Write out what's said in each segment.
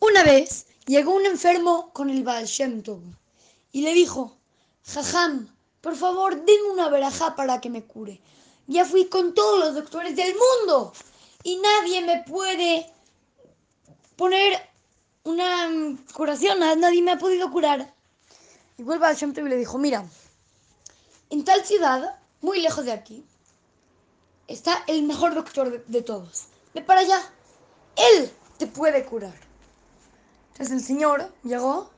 Una vez llegó un enfermo con el Baal y le dijo, Jajam, por favor, denme una verajá para que me cure. Ya fui con todos los doctores del mundo y nadie me puede poner una curación, nadie me ha podido curar. Y vuelve al Shem y le dijo, mira, en tal ciudad, muy lejos de aquí, está el mejor doctor de, de todos. Ve para allá, él te puede curar. Entonces el señor llegó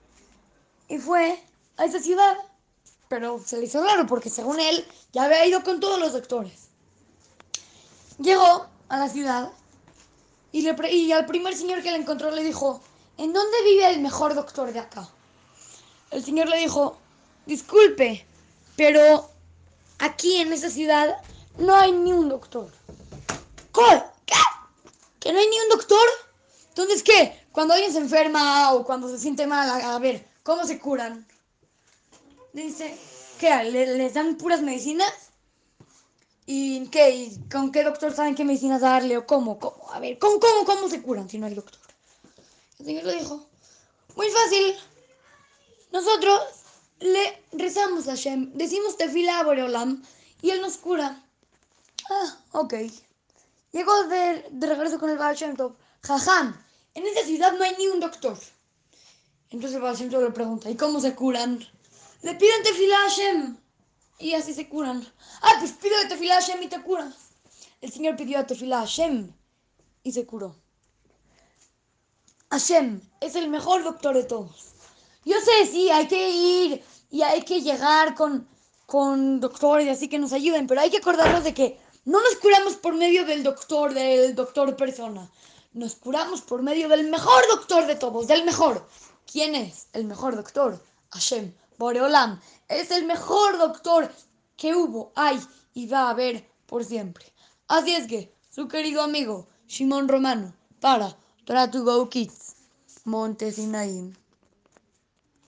y fue a esa ciudad, pero se le hizo raro porque según él ya había ido con todos los doctores. Llegó a la ciudad y, y al primer señor que le encontró le dijo, ¿en dónde vive el mejor doctor de acá? El señor le dijo, disculpe, pero aquí en esa ciudad no hay ni un doctor. ¿Qué? ¿Que no hay ni un doctor? Entonces, ¿qué? Cuando alguien se enferma o cuando se siente mal, a, a ver, ¿cómo se curan? Dice, ¿qué? ¿Le, ¿Les dan puras medicinas? ¿Y qué? ¿Y con qué doctor saben qué medicinas darle o cómo? ¿Cómo? A ver, ¿cómo, cómo, cómo se curan si no hay doctor? El señor le dijo, muy fácil. Nosotros le rezamos a Shem, decimos tefila a Boreolam y él nos cura. Ah, ok. Llegó de, de regreso con el Baal Shem Tov. Jajam, en esta ciudad no hay ni un doctor. Entonces el Tov le pregunta, ¿y cómo se curan? Le piden tefila a Hashem y así se curan. Ah, pues pide tefila a Hashem y te curas. El Señor pidió tefila a Hashem y se curó. Hashem es el mejor doctor de todos. Yo sé, sí, hay que ir y hay que llegar con, con doctores y así que nos ayuden, pero hay que acordarnos de que no nos curamos por medio del doctor, del doctor persona. Nos curamos por medio del mejor doctor de todos, del mejor. ¿Quién es el mejor doctor? Hashem. Boreolam es el mejor doctor que hubo, hay y va a haber por siempre. Así es que, su querido amigo Shimon Romano, para Torah to Go Kids, Montesinaim.